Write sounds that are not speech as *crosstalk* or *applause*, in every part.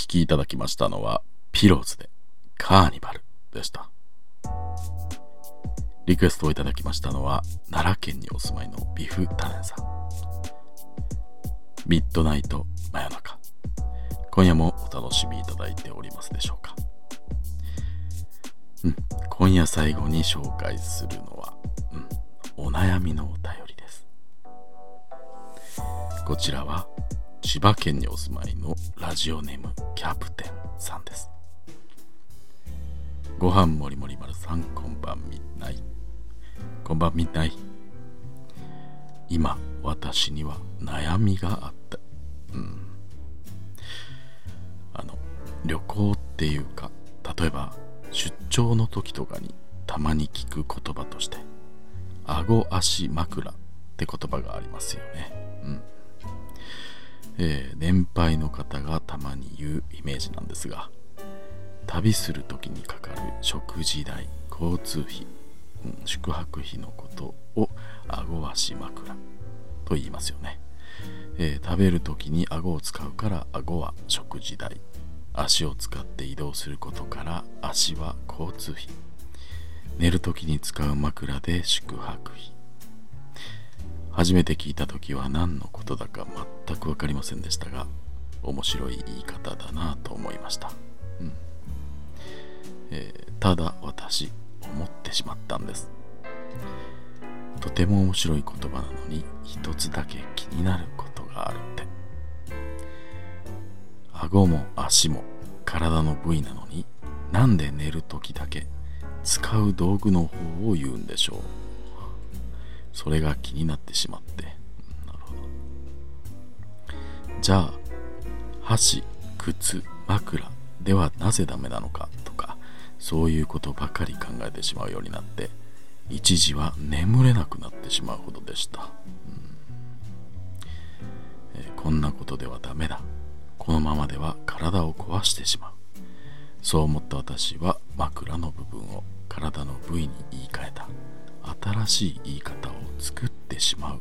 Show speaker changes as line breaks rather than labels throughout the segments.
聴きいただきましたのはピローズでカーニバルでした。リクエストをいただきましたのは奈良県にお住まいのビフタネンさん。ミッドナイト真夜中。今夜もお楽しみいただいておりますでしょうか。うん、今夜最後に紹介するのは、うん、お悩みのお便りです。こちらは千葉県にお住まいのラジオネームキャプテンさんです。ご飯もりもり丸さんこんばんみない。こんばんみない。今私には悩みがあった。うん。あの旅行っていうか例えば出張の時とかにたまに聞く言葉として顎足枕って言葉がありますよね。うん。えー、年配の方がたまに言うイメージなんですが旅する時にかかる食事代交通費、うん、宿泊費のことを顎足枕と言いますよね、えー、食べる時に顎を使うから顎は食事代足を使って移動することから足は交通費。寝る時に使う枕で宿泊費。初めて聞いた時は何のことだか全く分かりませんでしたが面白い言い方だなと思いました、うん。えー、ただ私思ってしまったんです。とても面白い言葉なのに一つだけ気になることがあるって。顎も足も体の部位なのになんで寝る時だけ使う道具の方を言うんでしょう。それが気になってしまって、なるほど。じゃあ箸靴枕ではなぜダメなのかとかそういうことばかり考えてしまうようになって一時は眠れなくなってしまうほどでした、うん。えー、こんなことではダメだ。このままでは体を壊してしまう。そう思った私は枕の部分を体の部位に言い換えた。新しい言い方を作ってしまう。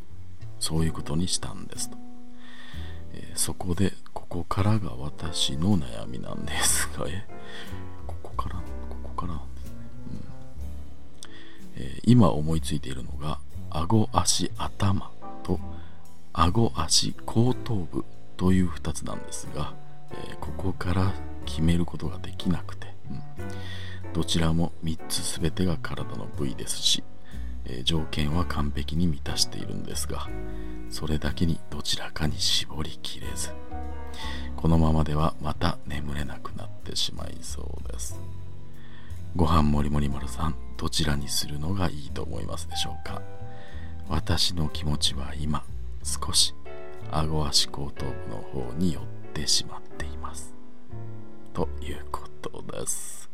そういうことにしたんですと、えー、そこでここからが私の悩みなんですが *laughs* えここからここからなんですね、うん。えー、今思いついているのが顎足頭と顎足後頭部という2つなんですが、えー、ここから決めることができなくて、うん、どちらも3つ全てが体の部位ですしえ条件は完璧に満たしているんですがそれだけにどちらかに絞りきれずこのままではまた眠れなくなってしまいそうです。ご飯もりもり丸さんどちらにするのがいいと思いますでしょうか？私の気持ちは今少し顎足後頭部の方に寄ってしまっています。ということです。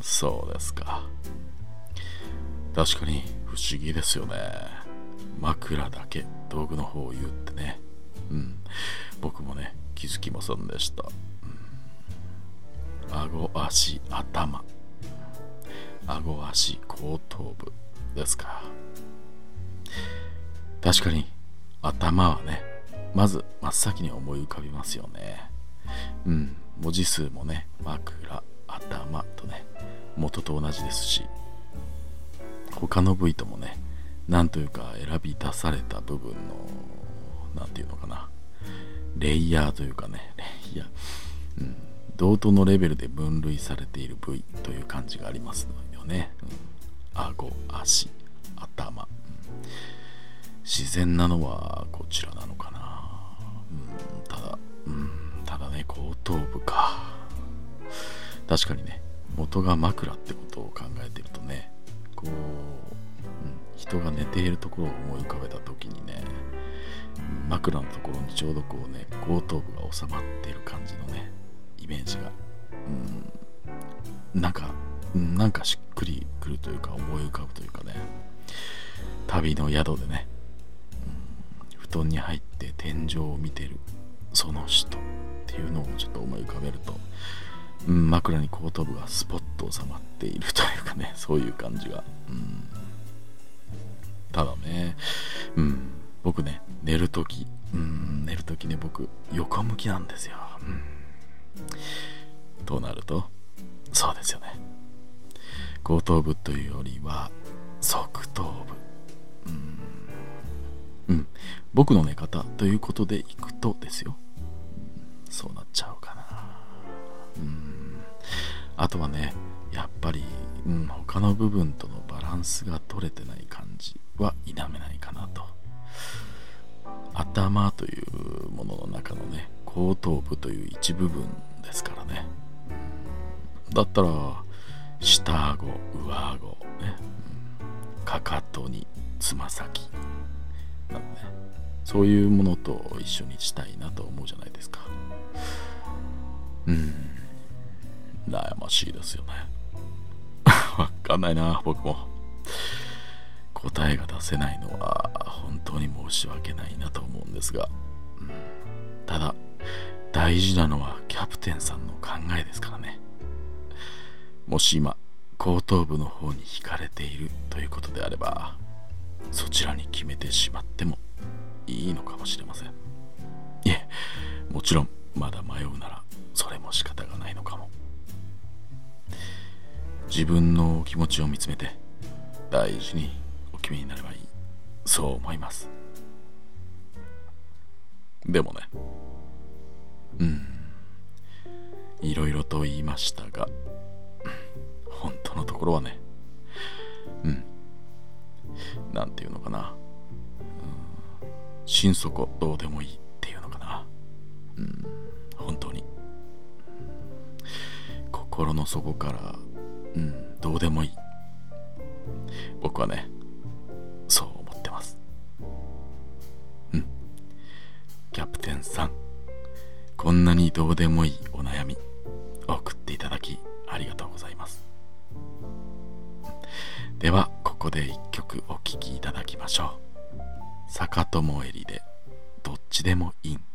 そうですか。確かに不思議ですよね。枕だけ道具の方を言うってね。うん。僕もね気づきませんでした、うん、顎足頭。顎足後頭部ですか。確かに頭はねまず真っ先に思い浮かびますよね。うん。文字数もね枕頭とね元と同じですし他の部位ともねなんというか選び出された部分の何て言うのかな。レイヤーというかね。レイヤー、うん、同等のレベルで分類されている部位という感じがありますよね、うん、顎足頭、うん、自然なのはこちらなのかな、うん、ただ、うん、ただね後頭部か。確かにね元が枕ってことを考えてるとねこう、うん、人が寝ているところを思い浮かべた時にね枕のところにちょうどこうね後頭部が収まっている感じのねイメージが、うん、なんかなんかしっくりくるというか思い浮かぶというかね旅の宿でね、うん、布団に入って天井を見てるその人っていうのをちょっと思い浮かべるとうん、枕に後頭部がスポッと収まっているというかね *laughs* そういう感じが、うん、ただね、うん、僕ね寝る時うん寝る時ね僕横向きなんですよ、うん、となるとそうですよね。後頭部というよりは側頭部。うん。うん。僕の寝方ということでいくとですよ。そうなっちゃう。あとはねやっぱり、うん、他の部分とのバランスが取れてない感じは否めないかなと。頭というものの中のね後頭部という一部分ですからね。だったら下顎上顎ね、うん、かかとにつま先なのねそういうものと一緒にしたいなと思うじゃないですか。うん。悩ましいですよね。*laughs* わかんないな僕も。答えが出せないのは本当に申し訳ないなと思うんですが、うん、ただ大事なのはキャプテンさんの考えですからね。もし今後頭部の方に惹かれているということであればそちらに決めてしまってもいいのかもしれません。いえもちろんまだ迷うならそれも仕方がないのかも。自分の気持ちを見つめて大事にお決めになればいい。そう思います。でもね。うん。いろいろと言いましたが本当のところはね。うん。なんていうのかな、うん、心底どうでもいいっていうのかな。うん。本当に。心の底からうんどうでもいい。僕はねそう思ってます。うん。キャプテンさんこんなにどうでもいいお悩み送っていただきありがとうございます。ではここで一曲お聴きいただきましょう。坂友えりでどっちでもいいん。